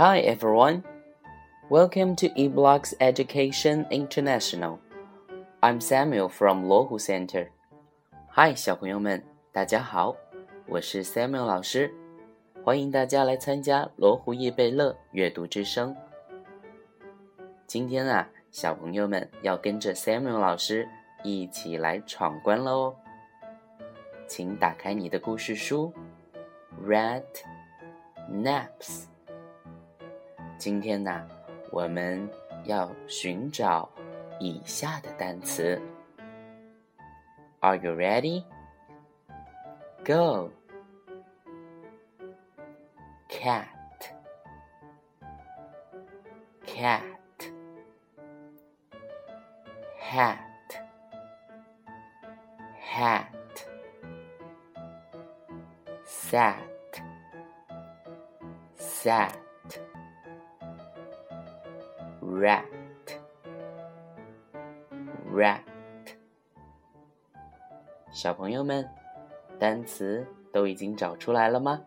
Hi everyone, welcome to eBlocks Education International. I'm Samuel from 罗湖 Center. Hi，小朋友们，大家好，我是 Samuel 老师，欢迎大家来参加罗湖易贝乐阅读之声。今天啊，小朋友们要跟着 Samuel 老师一起来闯关了哦。请打开你的故事书，Rat Naps。今天呢，我们要寻找以下的单词。Are you ready? Go. Cat. Cat. Hat. Hat. Sat. Sat. Rat. Rat. 小朋友们，单词都已经找出来了吗？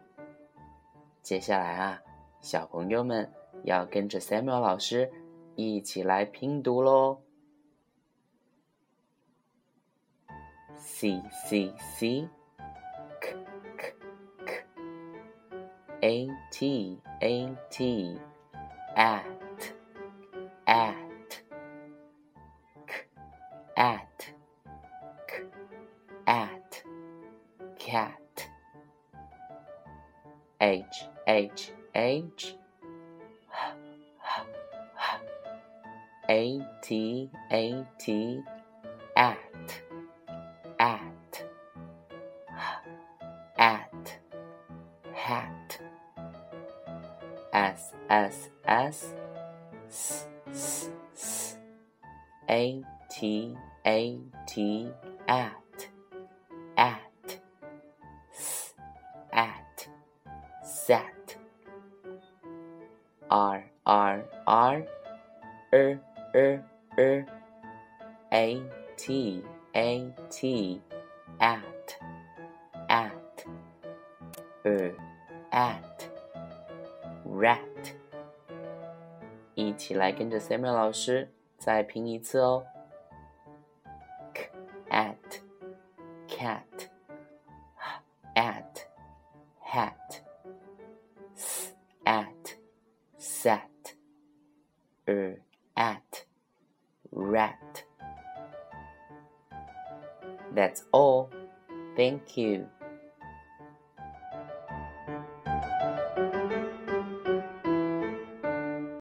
接下来啊，小朋友们要跟着 Samuel 老师一起来拼读喽。C C C K K K A T A T at at K at K at cat H H H A T A T at at at hat S S S S S S A T A T at at s at set r r r er er er a t a t at at er at rat 一起来跟着 Samuel 老师再拼一次哦。k at cat at hat s at sat er at rat That's all. Thank you.